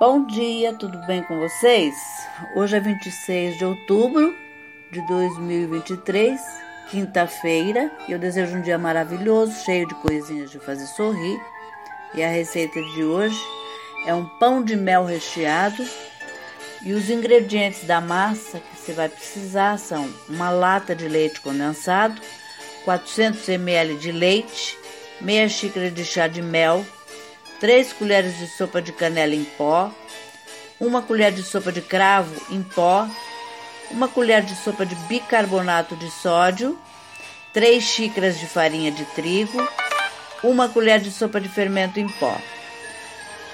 Bom dia, tudo bem com vocês? Hoje é 26 de outubro de 2023, quinta-feira, e eu desejo um dia maravilhoso, cheio de coisinhas de fazer sorrir. E a receita de hoje é um pão de mel recheado. E os ingredientes da massa que você vai precisar são uma lata de leite condensado, 400 ml de leite, meia xícara de chá de mel, 3 colheres de sopa de canela em pó, uma colher de sopa de cravo em pó, uma colher de sopa de bicarbonato de sódio, 3 xícaras de farinha de trigo, uma colher de sopa de fermento em pó.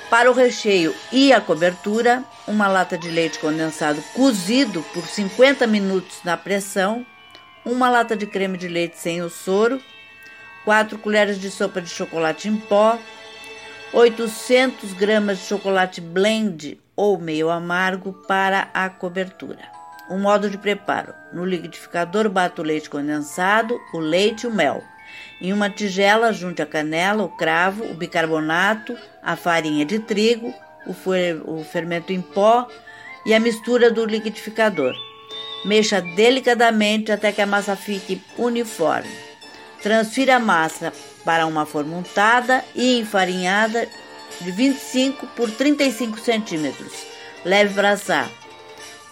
Para o recheio e a cobertura, uma lata de leite condensado cozido por 50 minutos na pressão, uma lata de creme de leite sem o soro, 4 colheres de sopa de chocolate em pó, 800 gramas de chocolate blend ou meio amargo para a cobertura. O modo de preparo: no liquidificador bato o leite condensado, o leite e o mel. Em uma tigela, junte a canela, o cravo, o bicarbonato, a farinha de trigo, o fermento em pó e a mistura do liquidificador. Mexa delicadamente até que a massa fique uniforme. Transfira a massa para uma forma untada e enfarinhada de 25 por 35 centímetros. Leve para assar.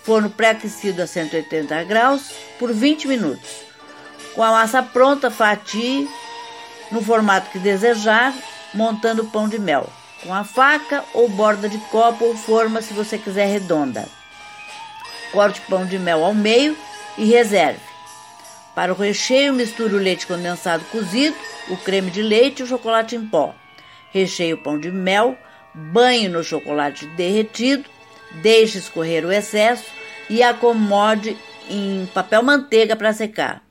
Forno pré-aquecido a 180 graus por 20 minutos. Com a massa pronta, fatie no formato que desejar, montando o pão de mel. Com a faca ou borda de copo ou forma, se você quiser redonda. Corte o pão de mel ao meio e reserve. Para o recheio, misture o leite condensado cozido, o creme de leite e o chocolate em pó. Recheie o pão de mel, banhe no chocolate derretido, deixe escorrer o excesso e acomode em papel manteiga para secar.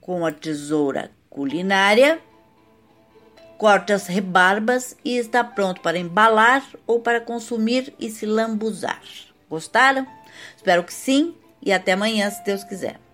Com a tesoura culinária, corte as rebarbas e está pronto para embalar ou para consumir e se lambuzar. Gostaram? Espero que sim e até amanhã, se Deus quiser.